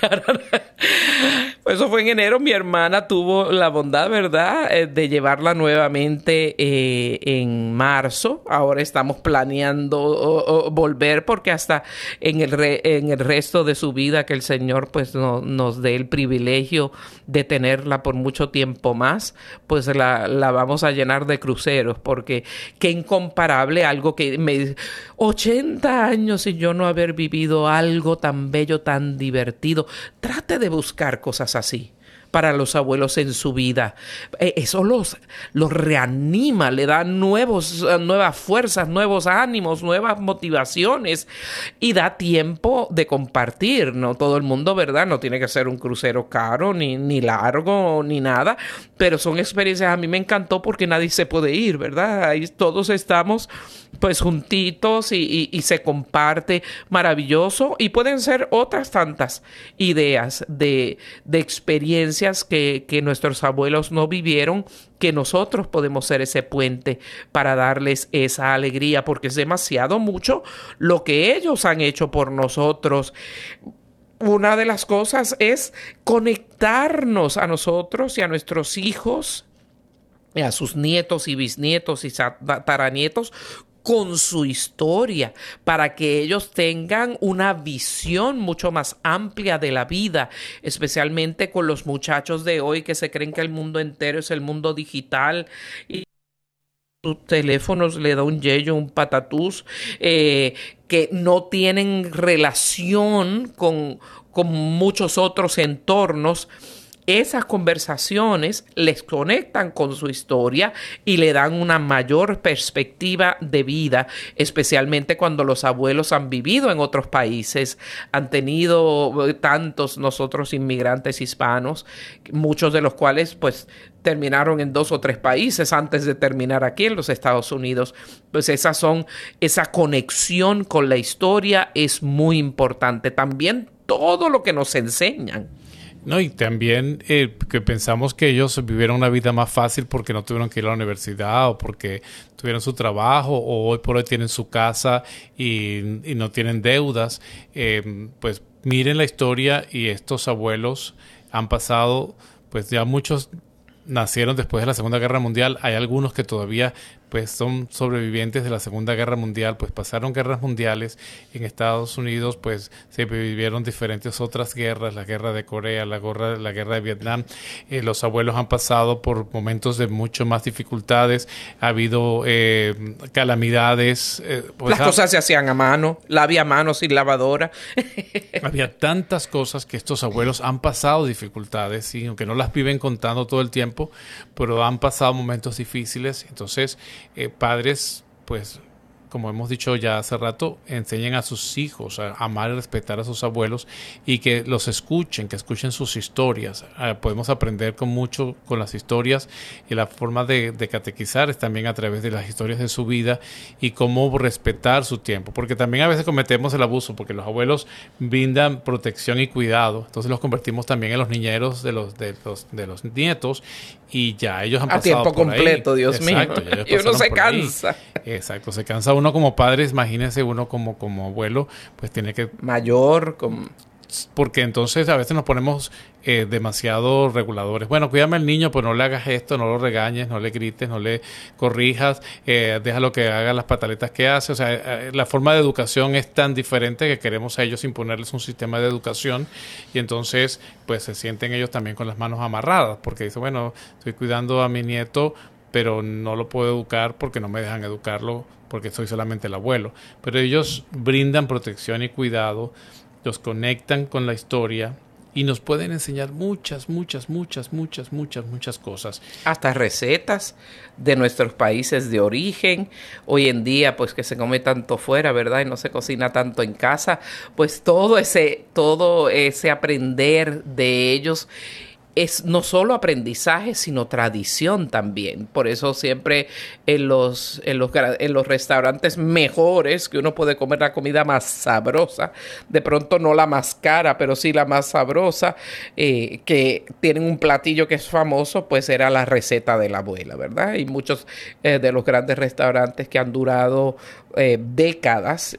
Speaker 4: <laughs>
Speaker 3: pues eso fue en enero. Mi hermana tuvo la bondad, ¿verdad?, eh, de llevarla nuevamente eh, en marzo. Ahora estamos planeando volver porque hasta en el, en el resto de su vida que el Señor pues no, nos dé el privilegio de tenerla por mucho tiempo más, pues la, la vamos a llenar de cruceros porque qué incomparable algo que me 80 años y yo no haber vivido algo tan bello, tan divertido. Trate de buscar cosas así para los abuelos en su vida. Eh, eso los, los reanima, le da nuevos, nuevas fuerzas, nuevos ánimos, nuevas motivaciones y da tiempo de compartir. No todo el mundo, ¿verdad? No tiene que ser un crucero caro, ni, ni largo, ni nada, pero son experiencias. A mí me encantó porque nadie se puede ir, ¿verdad? Ahí todos estamos pues juntitos y, se comparte. Maravilloso. Y pueden ser otras tantas ideas de, de experiencias que, que, nuestros abuelos no vivieron que nosotros podemos ser ese puente para darles esa alegría porque es demasiado mucho lo que ellos han hecho por nosotros. Una de las cosas es conectarnos a nosotros y a nuestros hijos a sus nietos y bisnietos y tataranietos con su historia, para que ellos tengan una visión mucho más amplia de la vida, especialmente con los muchachos de hoy que se creen que el mundo entero es el mundo digital. Y sus teléfonos le da un yello, un patatús, eh, que no tienen relación con, con muchos otros entornos esas conversaciones les conectan con su historia y le dan una mayor perspectiva de vida, especialmente cuando los abuelos han vivido en otros países, han tenido eh, tantos nosotros inmigrantes hispanos, muchos de los cuales pues terminaron en dos o tres países antes de terminar aquí en los Estados Unidos. Pues esas son, esa conexión con la historia es muy importante. También todo lo que nos enseñan
Speaker 4: no, y también eh, que pensamos que ellos vivieron una vida más fácil porque no tuvieron que ir a la universidad o porque tuvieron su trabajo o hoy por hoy tienen su casa y, no tienen deudas. Eh, pues miren la historia y estos abuelos han pasado, pues ya muchos nacieron después de la Segunda Guerra Mundial. Hay algunos que todavía pues son sobrevivientes de la Segunda Guerra Mundial, pues pasaron guerras mundiales en Estados Unidos, pues se vivieron diferentes otras guerras, la guerra de Corea, la guerra, la guerra de Vietnam, eh, los abuelos han pasado por momentos de mucho más dificultades, ha habido eh, calamidades.
Speaker 3: Eh, pues Las cosas se hacían a mano, la había mano sin lavadora. <laughs>
Speaker 4: había tantas cosas que estos abuelos han pasado dificultades, ¿sí? aunque no las viven contando todo el tiempo, pero han pasado momentos difíciles, entonces eh, padres, pues como hemos dicho ya hace rato, enseñen a sus hijos a amar y respetar a sus abuelos y que los escuchen, que escuchen sus historias. Ah, podemos aprender con mucho con las historias y la forma de, catequizar es también a través de las historias de su vida y cómo respetar su tiempo, porque también a veces cometemos el abuso, porque los abuelos brindan protección y cuidado, entonces los convertimos también en los niñeros de los, de los, de los nietos y ya ellos han
Speaker 3: a tiempo completo, Dios mío. <laughs> Y uno se cansa.
Speaker 4: Exacto, se cansa uno como padre, imagínese uno como, como abuelo, pues tiene que...
Speaker 3: Mayor, como...
Speaker 4: porque entonces a veces nos ponemos eh, demasiado reguladores. Bueno, cuídame al niño, pues no le hagas esto, no lo regañes, no le grites, no le corrijas, eh, déjalo que haga las pataletas que hace. O sea, eh, la forma de educación es tan diferente que queremos a ellos imponerles un sistema de educación y entonces pues se sienten ellos también con las manos amarradas porque dicen, bueno, estoy cuidando a mi nieto, pero no lo puedo educar porque no me dejan educarlo porque soy solamente el abuelo. Pero ellos brindan protección y cuidado los conectan con la historia y nos pueden enseñar muchas, muchas, muchas, muchas, muchas, muchas cosas.
Speaker 3: Hasta recetas de nuestros países de origen. Hoy en día, pues que se come tanto fuera, ¿verdad? Y no se cocina tanto en casa. Pues todo ese, todo ese aprender de ellos es no solo aprendizaje, sino tradición también. Por eso siempre en los, en los, en los restaurantes mejores, que uno puede comer la comida más sabrosa, de pronto no la más cara, pero sí la más sabrosa, eh, que tienen un platillo que es famoso, pues era la receta de la abuela, ¿verdad? Y muchos eh, de los grandes restaurantes que han durado eh, décadas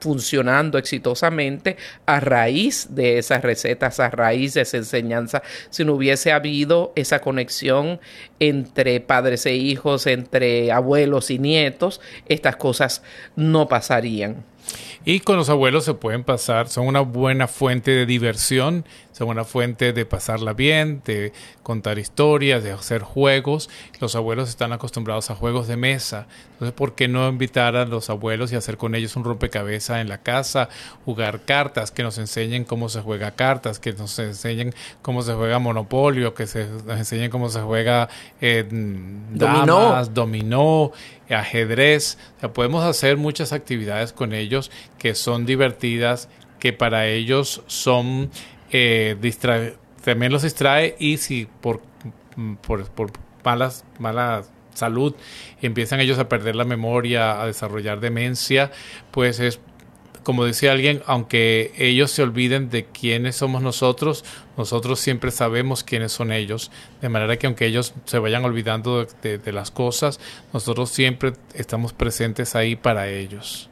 Speaker 3: funcionando exitosamente a raíz de esas recetas, a raíz de esa enseñanza, si no hubiese habido esa conexión entre padres e hijos, entre abuelos y nietos, estas cosas no pasarían.
Speaker 4: Y con los abuelos se pueden pasar, son una buena fuente de diversión, son una fuente de pasarla bien, de contar historias, de hacer juegos. Los abuelos están acostumbrados a juegos de mesa. Entonces, ¿por qué no invitar a los abuelos y hacer con ellos un rompecabezas en la casa, jugar cartas, que nos enseñen cómo se juega cartas, que nos enseñen cómo se juega monopolio, que se, nos enseñen cómo se juega eh, dominó. dominó, ajedrez? O sea, podemos hacer muchas actividades con ellos que son divertidas, que para ellos son eh, también los distrae y si por, por, por malas, mala salud empiezan ellos a perder la memoria, a desarrollar demencia, pues es como decía alguien, aunque ellos se olviden de quiénes somos nosotros, nosotros siempre sabemos quiénes son ellos. De manera que aunque ellos se vayan olvidando de las cosas, nosotros siempre estamos presentes ahí para ellos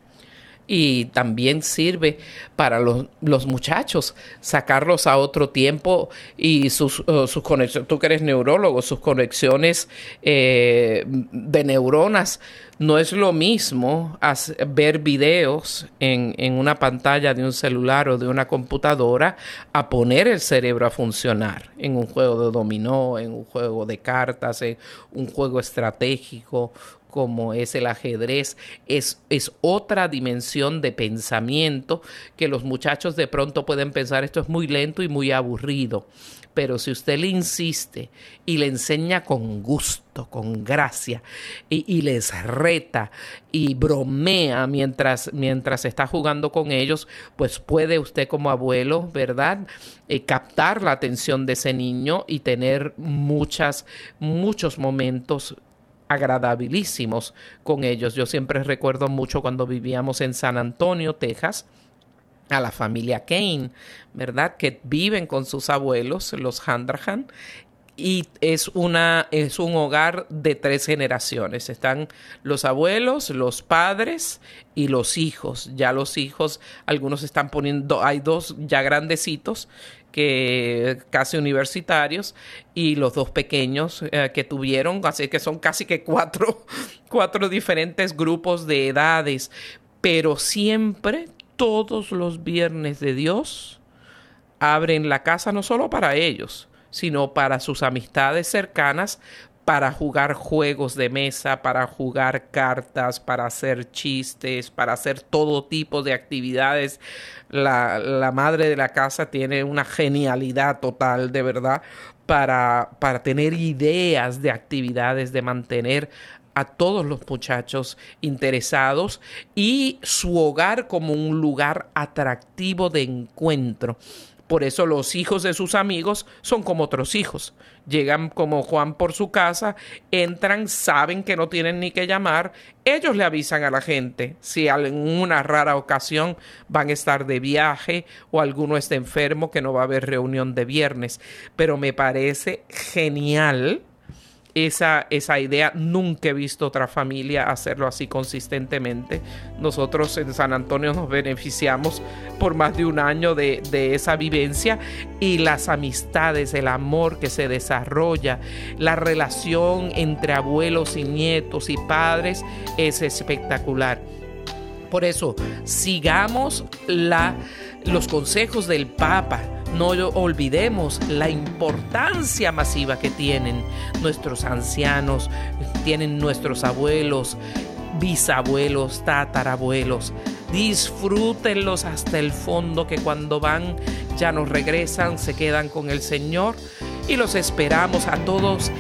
Speaker 3: y también sirve para los, los, muchachos, sacarlos a otro tiempo y sus, uh, sus conexiones, tú que eres neurólogo, sus conexiones eh, de neuronas. No es lo mismo ver videos en, en, una pantalla de un celular o de una computadora a poner el cerebro a funcionar en un juego de dominó, en un juego de cartas, en un juego estratégico como es el ajedrez, es, es otra dimensión de pensamiento que los muchachos de pronto pueden pensar esto es muy lento y muy aburrido. Pero si usted le insiste y le enseña con gusto, con gracia, y, les reta y bromea mientras, mientras está jugando con ellos, pues puede usted como abuelo, ¿verdad? Eh, captar la atención de ese niño y tener muchas, muchos momentos agradabilísimos con ellos. Yo siempre recuerdo mucho cuando vivíamos en San Antonio, Texas, a la familia Kane, ¿verdad? Que viven con sus abuelos, los Handrahan, y es una es un hogar de tres generaciones. Están los abuelos, los padres y los hijos. Ya los hijos, algunos están poniendo, hay dos ya grandecitos que casi universitarios y los dos pequeños eh, que tuvieron, así que son casi que cuatro, <laughs> cuatro diferentes grupos de edades, pero siempre todos los viernes de Dios abren la casa no solo para ellos, sino para sus amistades cercanas, para jugar juegos de mesa, para jugar cartas, para hacer chistes, para hacer todo tipo de actividades. La, la madre de la casa tiene una genialidad total, de verdad, para, para tener ideas de actividades, de mantener a todos los muchachos interesados y su hogar como un lugar atractivo de encuentro. Por eso los hijos de sus amigos son como otros hijos. Llegan como Juan por su casa, entran, saben que no tienen ni que llamar, ellos le avisan a la gente si en una rara ocasión van a estar de viaje o alguno está enfermo que no va a haber reunión de viernes. Pero me parece genial esa, esa idea. Nunca he visto otra familia hacerlo así consistentemente. Nosotros en San Antonio nos beneficiamos por más de un año de, de esa vivencia y las amistades, el amor que se desarrolla, la relación entre abuelos y nietos y padres es espectacular. Por eso, sigamos la, los consejos del Papa no olvidemos la importancia masiva que tienen nuestros ancianos, tienen nuestros abuelos, bisabuelos, tatarabuelos. Disfrútenlos hasta el fondo que cuando van ya nos regresan, se quedan con el Señor y los esperamos a todos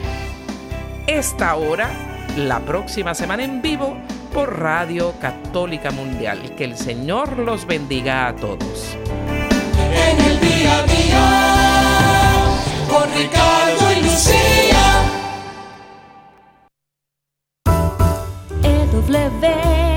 Speaker 3: esta hora, la próxima semana en vivo por Radio Católica Mundial. Que el Señor los bendiga a todos
Speaker 2: con Ricardo y Lucía.
Speaker 5: EW